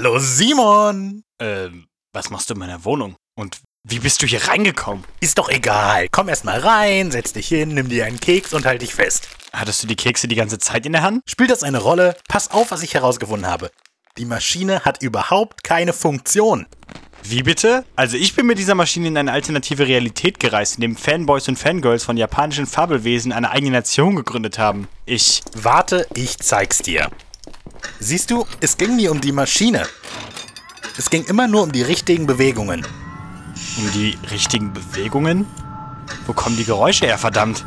Hallo Simon! Ähm, was machst du in meiner Wohnung? Und wie bist du hier reingekommen? Ist doch egal. Komm erst mal rein, setz dich hin, nimm dir einen Keks und halt dich fest. Hattest du die Kekse die ganze Zeit in der Hand? Spielt das eine Rolle? Pass auf, was ich herausgefunden habe. Die Maschine hat überhaupt keine Funktion. Wie bitte? Also ich bin mit dieser Maschine in eine alternative Realität gereist, in dem Fanboys und Fangirls von japanischen Fabelwesen eine eigene Nation gegründet haben. Ich. Warte, ich zeig's dir. Siehst du, es ging nie um die Maschine. Es ging immer nur um die richtigen Bewegungen. Um die richtigen Bewegungen? Wo kommen die Geräusche her, verdammt?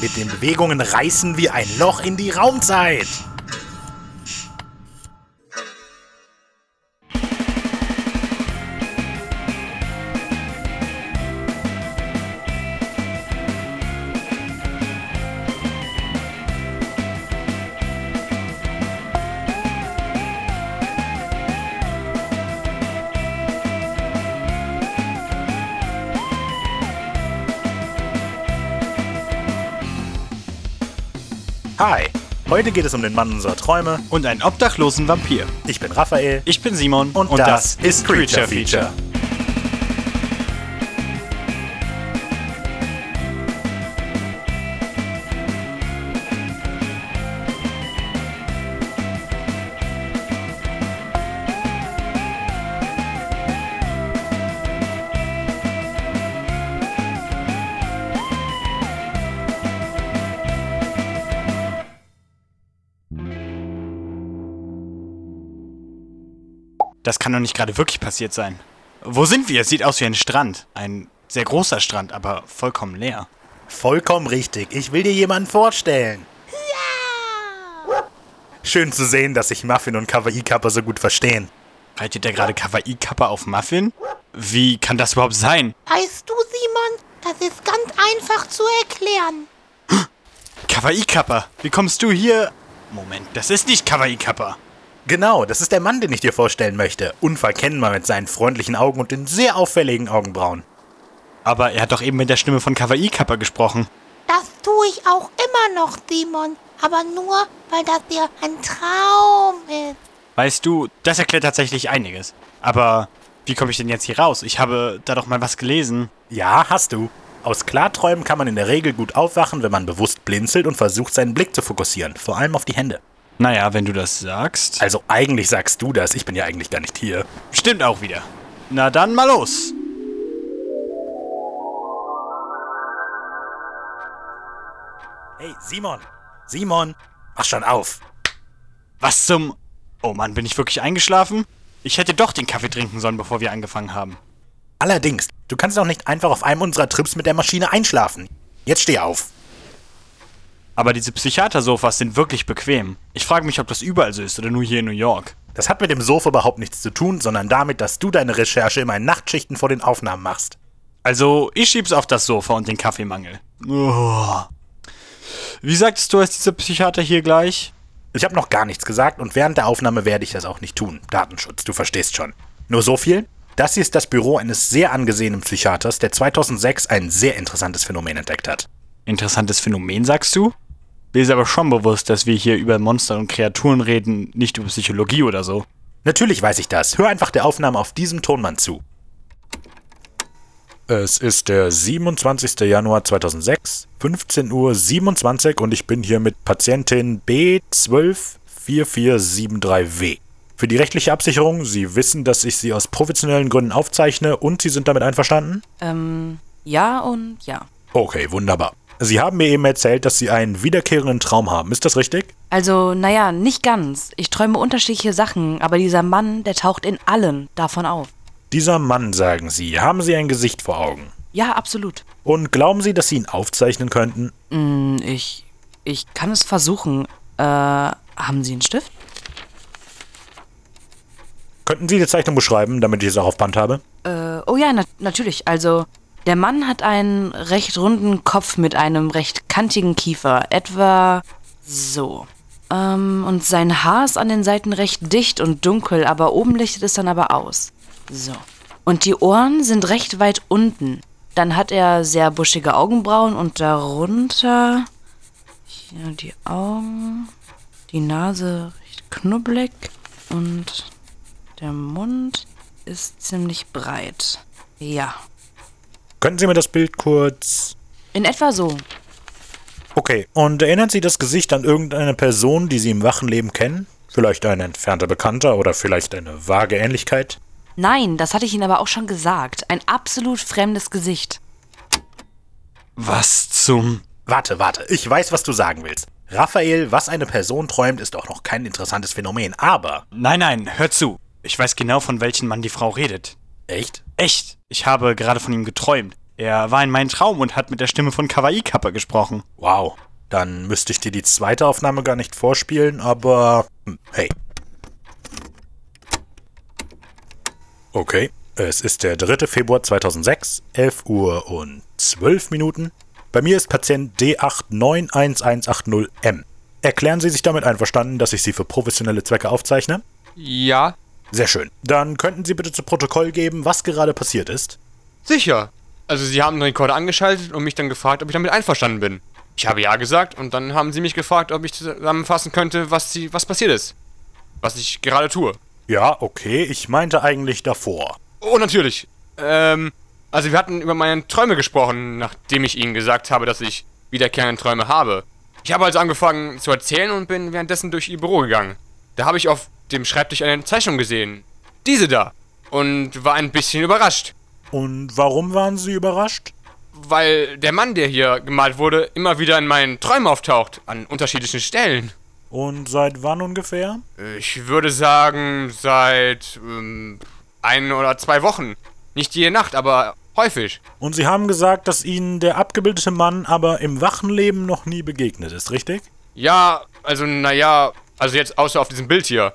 Mit den Bewegungen reißen wir ein Loch in die Raumzeit. Hi, heute geht es um den Mann unserer Träume. Und einen obdachlosen Vampir. Ich bin Raphael. Ich bin Simon. Und, das, ist Creature Feature. Das kann doch nicht gerade wirklich passiert sein. Wo sind wir? Es sieht aus wie ein Strand. Ein sehr großer Strand, aber vollkommen leer. Vollkommen richtig. Ich will dir jemanden vorstellen. Schön zu sehen, dass sich Muffin und Kawaii Kappa so gut verstehen. Reitet der gerade Kawaii Kappa auf Muffin? Wie kann das überhaupt sein? Weißt du, Simon, das ist ganz einfach zu erklären. Kawaii Kappa, wie kommst du hier? Moment, das ist nicht Kawaii Kappa. Genau, das ist der Mann, den ich dir vorstellen möchte. Unverkennbar mit seinen freundlichen Augen und den sehr auffälligen Augenbrauen. Aber er hat doch eben mit der Stimme von Kawaii Kappa gesprochen. Das tue ich auch immer noch, Simon. Aber nur, weil das dir ein Traum ist. Weißt du, das erklärt tatsächlich einiges. Aber wie komme ich denn jetzt hier raus? Ich habe da doch mal was gelesen. Ja, hast du. Aus Klarträumen kann man in der Regel gut aufwachen, wenn man bewusst blinzelt und versucht, seinen Blick zu fokussieren. Vor allem auf die Hände. Naja, wenn du das sagst. Also eigentlich sagst du das, ich bin ja eigentlich gar nicht hier. Stimmt auch wieder. Na dann mal los. Hey, Simon! Simon! Mach schon auf! Was zum... Oh Mann, bin ich wirklich eingeschlafen? Ich hätte doch den Kaffee trinken sollen, bevor wir angefangen haben. Allerdings, du kannst doch nicht einfach auf einem unserer Trips mit der Maschine einschlafen. Jetzt steh auf. Aber diese Psychiatersofas sind wirklich bequem. Ich frage mich, ob das überall so ist oder nur hier in New York. Das hat mit dem Sofa überhaupt nichts zu tun, sondern damit, dass du deine Recherche immer in Nachtschichten vor den Aufnahmen machst. Also, ich schieb's auf das Sofa und den Kaffeemangel. Oh. Wie sagtest du, ist dieser Psychiater hier gleich? Ich habe noch gar nichts gesagt und während der Aufnahme werde ich das auch nicht tun. Datenschutz, du verstehst schon. Nur so viel. Das hier ist das Büro eines sehr angesehenen Psychiaters, der 2006 ein sehr interessantes Phänomen entdeckt hat. Interessantes Phänomen, sagst du? Mir ist aber schon bewusst, dass wir hier über Monster und Kreaturen reden, nicht über Psychologie oder so. Natürlich weiß ich das. Hör einfach der Aufnahme auf diesem Tonband zu. Es ist der 27. Januar 2006, 15.27 Uhr und ich bin hier mit Patientin B124473W. Für die rechtliche Absicherung, Sie wissen, dass ich Sie aus professionellen Gründen aufzeichne und Sie sind damit einverstanden? Ähm, ja und ja. Okay, wunderbar. Sie haben mir eben erzählt, dass Sie einen wiederkehrenden Traum haben. Ist das richtig? Also, naja, nicht ganz. Ich träume unterschiedliche Sachen, aber dieser Mann, der taucht in allen davon auf. Dieser Mann, sagen Sie, haben Sie ein Gesicht vor Augen? Ja, absolut. Und glauben Sie, dass Sie ihn aufzeichnen könnten? Hm, ich. Ich kann es versuchen. Äh, haben Sie einen Stift? Könnten Sie die Zeichnung beschreiben, damit ich es auch auf Band habe? Äh, oh ja, na natürlich. Also, der Mann hat einen recht runden Kopf mit einem recht kantigen Kiefer. Etwa so. Ähm, und sein Haar ist an den Seiten recht dicht und dunkel, aber oben lichtet es dann aber aus. So. Und die Ohren sind recht weit unten. Dann hat er sehr buschige Augenbrauen und darunter hier die Augen, die Nase recht knubbelig und Der Mund ist ziemlich breit. Ja. Könnten Sie mir das Bild kurz. In etwa so. Okay, und erinnert Sie das Gesicht an irgendeine Person, die Sie im wachen Leben kennen? Vielleicht ein entfernter Bekannter oder vielleicht eine vage Ähnlichkeit? Nein, das hatte ich Ihnen aber auch schon gesagt. Ein absolut fremdes Gesicht. Was zum. Warte, warte, ich weiß, was du sagen willst. Raphael, was eine Person träumt, ist auch noch kein interessantes Phänomen, aber. Nein, nein, hör zu. Ich weiß genau, von welchem Mann die Frau redet. Echt? Echt? Ich habe gerade von ihm geträumt. Er war in meinem Traum und hat mit der Stimme von Kawaii Kappa gesprochen. Wow. Dann müsste ich dir die zweite Aufnahme gar nicht vorspielen, aber. Hm, hey. Okay. Es ist der 3. Februar 2006, 11 Uhr und 12 Minuten. Bei mir ist Patient D891180M. Erklären Sie sich damit einverstanden, dass ich Sie für professionelle Zwecke aufzeichne? Ja, Sehr schön. Dann könnten Sie bitte zu Protokoll geben, was gerade passiert ist. sicher. Also sie haben den Rekorder angeschaltet und mich dann gefragt, ob ich damit einverstanden bin. Ich habe ja gesagt und dann haben sie mich gefragt, ob ich zusammenfassen könnte, was sie, was passiert ist. Was ich gerade tue. Ja, okay, ich meinte eigentlich davor. Oh, natürlich. Ähm, also wir hatten über meine Träume gesprochen, nachdem ich ihnen gesagt habe, dass ich wiederkehrende Träume habe. Ich habe also angefangen zu erzählen und bin währenddessen durch ihr Büro gegangen. Da habe ich auf dem Schreibtisch eine Zeichnung gesehen. Diese da. Und war ein bisschen überrascht. Und warum waren Sie überrascht? Weil der Mann, der hier gemalt wurde, immer wieder in meinen Träumen auftaucht. An unterschiedlichen Stellen. Und seit wann ungefähr? Ich würde sagen, seit ähm, ein oder zwei Wochen. Nicht jede Nacht, aber häufig. Und Sie haben gesagt, dass Ihnen der abgebildete Mann aber im wachen Leben noch nie begegnet ist, richtig? Ja, also naja, also jetzt außer auf diesem Bild hier.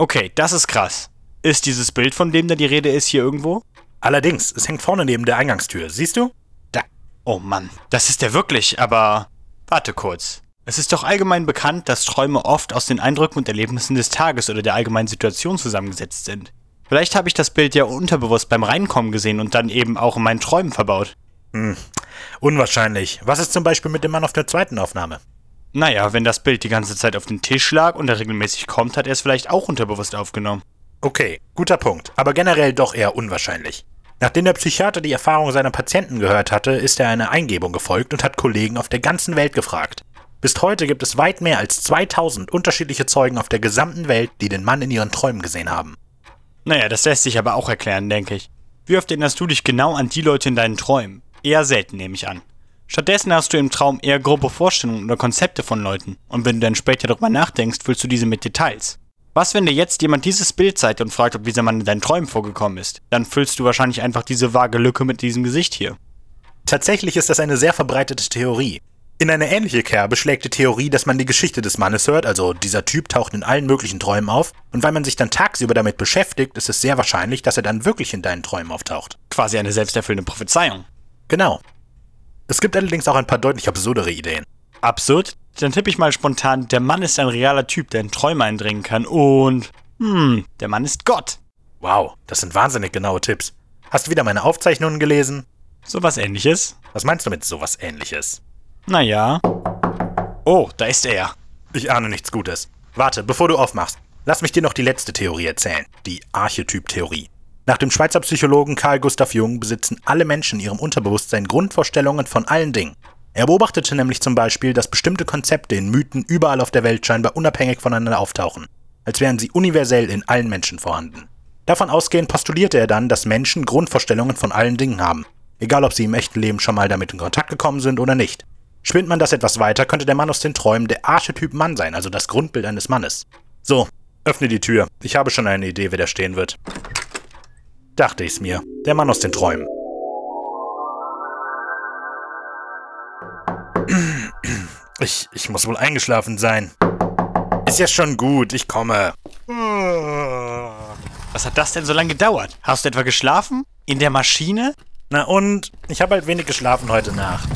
Okay, das ist krass. Ist dieses Bild, von dem da die Rede ist, hier irgendwo? Allerdings, es hängt vorne neben der Eingangstür. Siehst du? Da. Oh Mann, das ist er wirklich, aber. Warte kurz. Es ist doch allgemein bekannt, dass Träume oft aus den Eindrücken und Erlebnissen des Tages oder der allgemeinen Situation zusammengesetzt sind. Vielleicht habe ich das Bild ja unterbewusst beim Reinkommen gesehen und dann eben auch in meinen Träumen verbaut. Unwahrscheinlich. Was ist zum Beispiel mit dem Mann auf der zweiten Aufnahme? Naja, wenn das Bild die ganze Zeit auf den Tisch lag und er regelmäßig kommt, hat er es vielleicht auch unterbewusst aufgenommen. Okay, guter Punkt, aber generell doch eher unwahrscheinlich. Nachdem der Psychiater die Erfahrung seiner Patienten gehört hatte, ist er einer Eingebung gefolgt und hat Kollegen auf der ganzen Welt gefragt. Bis heute gibt es weit mehr als 2000 unterschiedliche Zeugen auf der gesamten Welt, die den Mann in ihren Träumen gesehen haben. Naja, das lässt sich aber auch erklären, denke ich. Wie oft erinnerst du dich genau an die Leute in deinen Träumen? Eher selten, nehme ich an. Stattdessen hast du im Traum eher grobe Vorstellungen oder Konzepte von Leuten. Und wenn du dann später darüber nachdenkst, füllst du diese mit Details. Was, wenn dir jetzt jemand dieses Bild zeigt und fragt, ob dieser Mann in deinen Träumen vorgekommen ist? Dann füllst du wahrscheinlich einfach diese vage Lücke mit diesem Gesicht hier. Tatsächlich ist das eine sehr verbreitete Theorie. In eine ähnliche Kerbe schlägt die Theorie, dass man die Geschichte des Mannes hört, also dieser Typ taucht in allen möglichen Träumen auf, und weil man sich dann tagsüber damit beschäftigt, ist es sehr wahrscheinlich, dass er dann wirklich in deinen Träumen auftaucht. Quasi eine selbsterfüllende Prophezeiung. Genau. Es gibt allerdings auch ein paar deutlich absurdere Ideen. Absurd? Dann tippe ich mal spontan, der Mann ist ein realer Typ, der in Träume eindringen kann und... Hm, der Mann ist Gott. Wow, das sind wahnsinnig genaue Tipps. Hast du wieder meine Aufzeichnungen gelesen? Sowas ähnliches? Was meinst du mit sowas ähnliches? Naja. Oh, da ist er. Ich ahne nichts Gutes. Warte, bevor du aufmachst, lass mich dir noch die letzte Theorie erzählen, die Archetyp-Theorie. Nach dem Schweizer Psychologen Carl Gustav Jung besitzen alle Menschen in ihrem Unterbewusstsein Grundvorstellungen von allen Dingen. Er beobachtete nämlich zum Beispiel, dass bestimmte Konzepte in Mythen überall auf der Welt scheinbar unabhängig voneinander auftauchen, als wären sie universell in allen Menschen vorhanden. Davon ausgehend postulierte er dann, dass Menschen Grundvorstellungen von allen Dingen haben, egal ob sie im echten Leben schon mal damit in Kontakt gekommen sind oder nicht. Spinnt man das etwas weiter, könnte der Mann aus den Träumen der Archetyp Mann sein, also das Grundbild eines Mannes. So, öffne die Tür. Ich habe schon eine Idee, wer da stehen wird. Dachte ich's mir. Der Mann aus den Träumen. Ich, ich muss wohl eingeschlafen sein. Ist ja schon gut, ich komme. Was hat das denn so lange gedauert? Hast du etwa geschlafen? In der Maschine? Na und? Ich habe halt wenig geschlafen heute Nacht.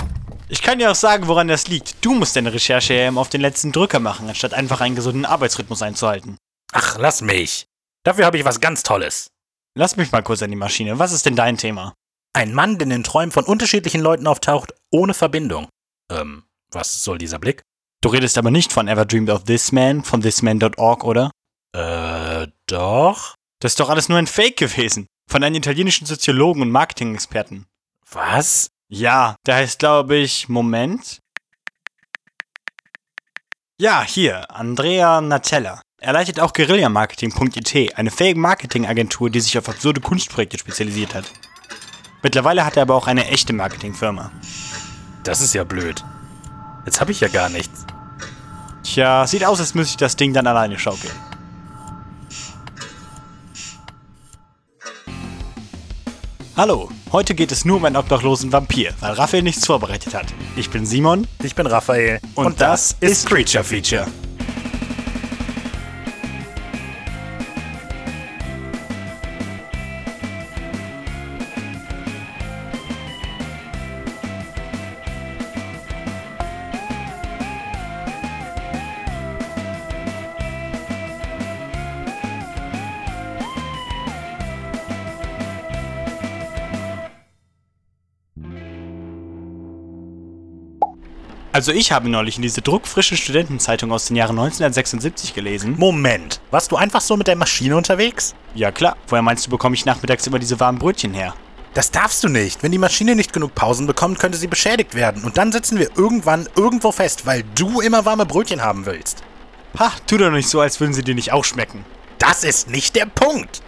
Ich kann dir auch sagen, woran das liegt. Du musst deine Recherche ja immer auf den letzten Drücker machen, anstatt einfach einen gesunden Arbeitsrhythmus einzuhalten. Ach, lass mich. Dafür habe ich was ganz Tolles. Lass mich mal kurz an die Maschine. Was ist denn dein Thema? Ein Mann, der in den Träumen von unterschiedlichen Leuten auftaucht, ohne Verbindung. Ähm, was soll dieser Blick? Du redest aber nicht von Ever Dreamed of This Man, von thisman.org, oder? Äh, Doch. Das ist doch alles nur ein Fake gewesen. Von einem italienischen Soziologen und Marketing-Experten. Was? Ja, der heißt, glaube ich, Moment. Ja, hier, Andrea Natella. Er leitet auch Guerillamarketing.it, eine fähige Marketingagentur, die sich auf absurde Kunstprojekte spezialisiert hat. Mittlerweile hat er aber auch eine echte Marketingfirma. Das ist ja blöd. Jetzt habe ich ja gar nichts. Tja, sieht aus, als müsste ich das Ding dann alleine schaukeln. Hallo, heute geht es nur um einen obdachlosen Vampir, weil Raphael nichts vorbereitet hat. Ich bin Simon Ich bin Raphael. und, das ist Creature Feature. Also ich habe neulich in diese druckfrische Studentenzeitung aus den Jahren 1976 gelesen. Moment. Warst du einfach so mit der Maschine unterwegs? Ja klar, woher meinst du, bekomme ich nachmittags immer diese warmen Brötchen her? Das darfst du nicht. Wenn die Maschine nicht genug Pausen bekommt, könnte sie beschädigt werden. Und dann sitzen wir irgendwann irgendwo fest, weil du immer warme Brötchen haben willst. Ha, tu doch nicht so, als würden sie dir nicht auch schmecken. Das ist nicht der Punkt.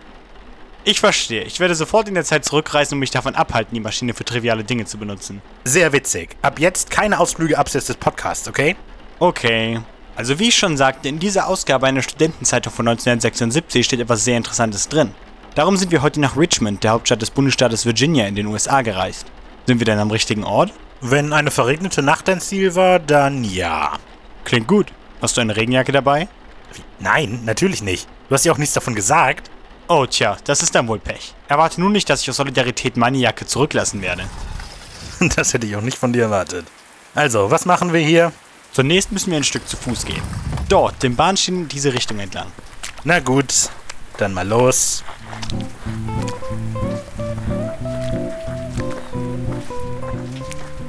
Ich verstehe. Ich werde sofort in der Zeit zurückreisen und mich davon abhalten, die Maschine für triviale Dinge zu benutzen. Sehr witzig. Ab jetzt keine Ausflüge abseits des Podcasts, okay? Okay. Also wie ich schon sagte, in dieser Ausgabe einer Studentenzeitung von 1976 steht etwas sehr Interessantes drin. Darum sind wir heute nach Richmond, der Hauptstadt des Bundesstaates Virginia in den USA, gereist. Sind wir denn am richtigen Ort? Wenn eine verregnete Nacht dein Ziel war, dann ja. Klingt gut. Hast du eine Regenjacke dabei? Nein, natürlich nicht. Du hast ja auch nichts davon gesagt. Oh tja, das ist dann wohl Pech. Erwarte nun nicht, dass ich aus Solidarität meine Jacke zurücklassen werde. Das hätte ich auch nicht von dir erwartet. Also, was machen wir hier? Zunächst müssen wir ein Stück zu Fuß gehen. Dort, den Bahnschienen diese Richtung entlang. Na gut, dann mal los.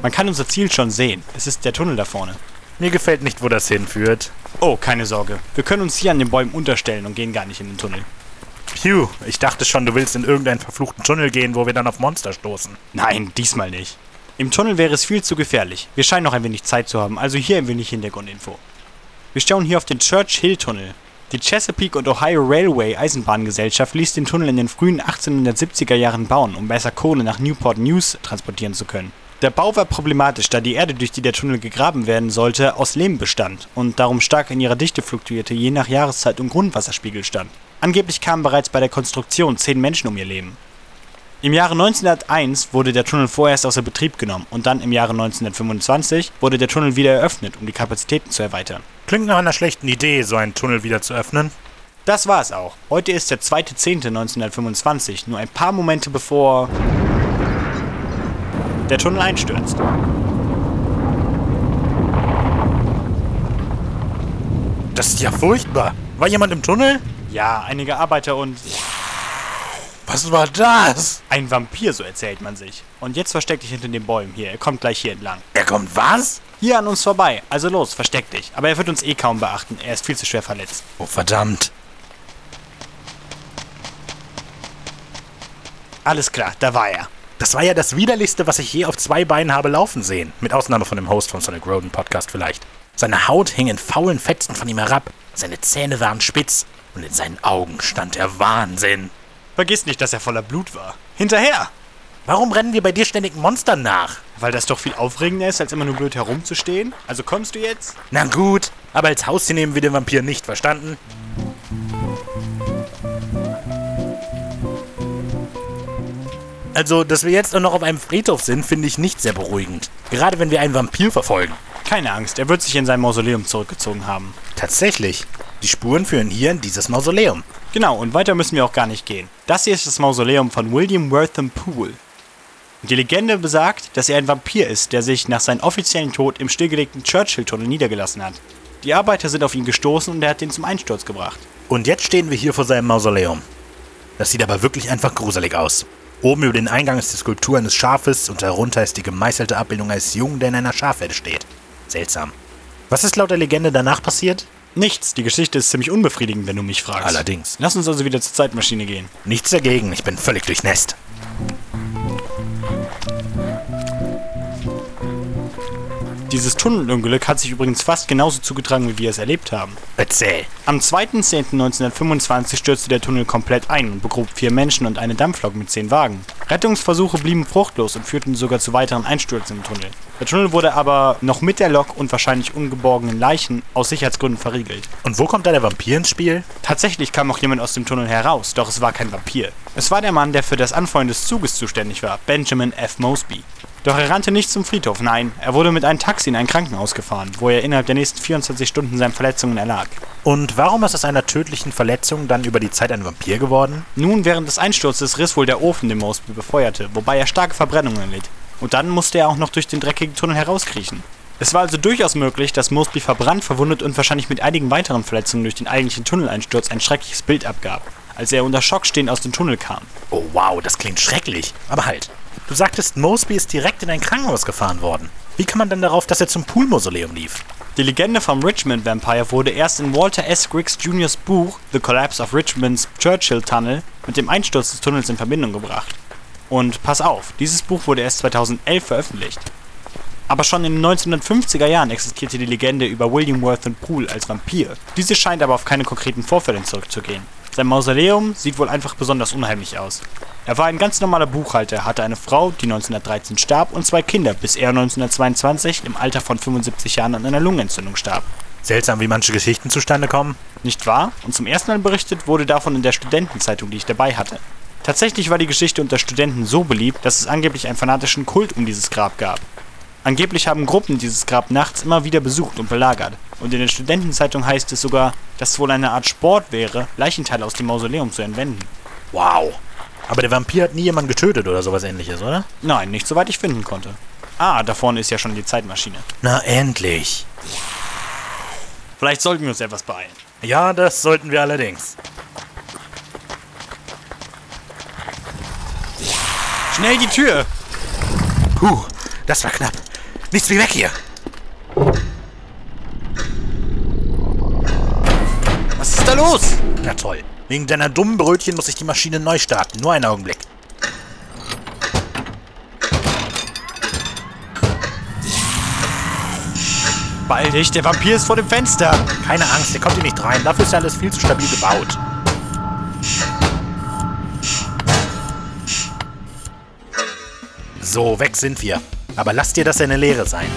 Man kann unser Ziel schon sehen. Es ist der Tunnel da vorne. Mir gefällt nicht, wo das hinführt. Oh, keine Sorge. Wir können uns hier an den Bäumen unterstellen und gehen gar nicht in den Tunnel. Phew, ich dachte schon, du willst in irgendeinen verfluchten Tunnel gehen, wo wir dann auf Monster stoßen. Nein, diesmal nicht. Im Tunnel wäre es viel zu gefährlich. Wir scheinen noch ein wenig Zeit zu haben, also hier ein wenig Hintergrundinfo. Wir schauen hier auf den Church Hill Tunnel. Die Chesapeake und Ohio Railway Eisenbahngesellschaft ließ den Tunnel in den frühen 1870er Jahren bauen, um besser Kohle nach Newport News transportieren zu können. Der Bau war problematisch, da die Erde, durch die der Tunnel gegraben werden sollte, aus Lehm bestand und darum stark in ihrer Dichte fluktuierte, je nach Jahreszeit und Grundwasserspiegel stand. Angeblich kamen bereits bei der Konstruktion zehn Menschen um ihr Leben. Im Jahre 1901 wurde der Tunnel vorerst außer Betrieb genommen und dann im Jahre 1925 wurde der Tunnel wieder eröffnet, um die Kapazitäten zu erweitern. Klingt nach einer schlechten Idee, so einen Tunnel wieder zu öffnen. Das war es auch. Heute ist der 2.10.1925, nur ein paar Momente bevor der Tunnel einstürzt. Das ist ja furchtbar. War jemand im Tunnel? Ja, einige Arbeiter und Was war das? ein Vampir, so erzählt man sich. Und jetzt versteck dich hinter den Bäumen hier. Er kommt gleich hier entlang. Er kommt was? Hier an uns vorbei. Also los, versteck dich. Aber er wird uns eh kaum beachten. Er ist viel zu schwer verletzt. Oh, verdammt. Alles klar, da war er. Das war ja das widerlichste, was ich je auf zwei Beinen habe laufen sehen. Mit Ausnahme von dem Host vom Sonic Roden Podcast vielleicht. Seine Haut hing in faulen Fetzen von ihm herab, seine Zähne waren spitz und in seinen Augen stand der Wahnsinn. Vergiss nicht, dass er voller Blut war. Hinterher! Warum rennen wir bei dir ständig Monstern nach? Weil das doch viel aufregender ist, als immer nur blöd herumzustehen. Also kommst du jetzt? Na gut, aber als Haustier nehmen wir den Vampir nicht, verstanden? Also, dass wir jetzt auch noch auf einem Friedhof sind, finde ich nicht sehr beruhigend. Gerade wenn wir einen Vampir verfolgen. Keine Angst, er wird sich in sein Mausoleum zurückgezogen haben. Tatsächlich. Die Spuren führen hier in dieses Mausoleum. Genau, und weiter müssen wir auch gar nicht gehen. Das hier ist das Mausoleum von William Wortham Poole. Und die Legende besagt, dass er ein Vampir ist, der sich nach seinem offiziellen Tod im stillgelegten Churchill-Tunnel niedergelassen hat. Die Arbeiter sind auf ihn gestoßen und er hat ihn zum Einsturz gebracht. Und jetzt stehen wir hier vor seinem Mausoleum. Das sieht aber wirklich einfach gruselig aus. Oben über den Eingang ist die Skulptur eines Schafes und darunter ist die gemeißelte Abbildung eines Jungen, der in einer Schafherde steht. Seltsam. Was ist laut der Legende danach passiert? Nichts, die Geschichte ist ziemlich unbefriedigend, wenn du mich fragst. Allerdings. Lass uns also wieder zur Zeitmaschine gehen. Nichts dagegen, ich bin völlig durchnässt. Dieses Tunnelunglück hat sich übrigens fast genauso zugetragen, wie wir es erlebt haben. Erzähl. Am 2.10.1925 stürzte der Tunnel komplett ein und begrub vier Menschen und eine Dampflok mit zehn Wagen. Rettungsversuche blieben fruchtlos und führten sogar zu weiteren Einstürzen im Tunnel. Der Tunnel wurde aber noch mit der Lok und wahrscheinlich ungeborgenen Leichen aus Sicherheitsgründen verriegelt. Und wo kommt da der Vampir ins Spiel? Tatsächlich kam auch jemand aus dem Tunnel heraus, doch es war kein Vampir. Es war der Mann, der für das Anfeuern des Zuges zuständig war, Benjamin F. Mosby. Doch er rannte nicht zum Friedhof, nein, er wurde mit einem Taxi in ein Krankenhaus gefahren, wo er innerhalb der nächsten 24 Stunden seinen Verletzungen erlag. Und warum ist aus einer tödlichen Verletzung dann über die Zeit ein Vampir geworden? Nun, während des Einsturzes riss wohl der Ofen, den Mosby befeuerte, wobei er starke Verbrennungen litt. Und dann musste er auch noch durch den dreckigen Tunnel herauskriechen. Es war also durchaus möglich, dass Mosby verbrannt, verwundet und wahrscheinlich mit einigen weiteren Verletzungen durch den eigentlichen Tunneleinsturz ein schreckliches Bild abgab, als er unter Schock stehend aus dem Tunnel kam. Oh wow, das klingt schrecklich. Aber halt. Du sagtest, Mosby ist direkt in ein Krankenhaus gefahren worden. Wie kann man denn darauf, dass er zum Poolmausoleum lief? Die Legende vom Richmond Vampire wurde erst in Walter S. Griggs Jr.'s Buch The Collapse of Richmond's Churchill Tunnel mit dem Einsturz des Tunnels in Verbindung gebracht. Und pass auf, dieses Buch wurde erst 2011 veröffentlicht. Aber schon in den 1950er Jahren existierte die Legende über William Worthington Poole als Vampir. Diese scheint aber auf keine konkreten Vorfälle zurückzugehen. Sein Mausoleum sieht wohl einfach besonders unheimlich aus. Er war ein ganz normaler Buchhalter, hatte eine Frau, die 1913 starb, und zwei Kinder, bis er 1922 im Alter von 75 Jahren an einer Lungenentzündung starb. Seltsam, wie manche Geschichten zustande kommen. Nicht wahr? Und zum ersten Mal berichtet wurde davon in der Studentenzeitung, die ich dabei hatte. Tatsächlich war die Geschichte unter Studenten so beliebt, dass es angeblich einen fanatischen Kult um dieses Grab gab. Angeblich haben Gruppen dieses Grab nachts immer wieder besucht und belagert. Und in der Studentenzeitung heißt es sogar, dass es wohl eine Art Sport wäre, Leichenteile aus dem Mausoleum zu entwenden. Wow. Aber der Vampir hat nie jemanden getötet oder sowas ähnliches, oder? Nein, nicht soweit ich finden konnte. Ah, da vorne ist ja schon die Zeitmaschine. Na endlich. Vielleicht sollten wir uns etwas beeilen. Ja, das sollten wir allerdings. Schnell die Tür! Puh, das war knapp. Nichts wie weg hier. Was ist da los? Na toll. Wegen deiner dummen Brötchen muss ich die Maschine neu starten. Nur einen Augenblick. Beeil dich, der Vampir ist vor dem Fenster. Keine Angst, der kommt hier nicht rein. Dafür ist ja alles viel zu stabil gebaut. So, weg sind wir. Aber lass dir das eine Lehre sein.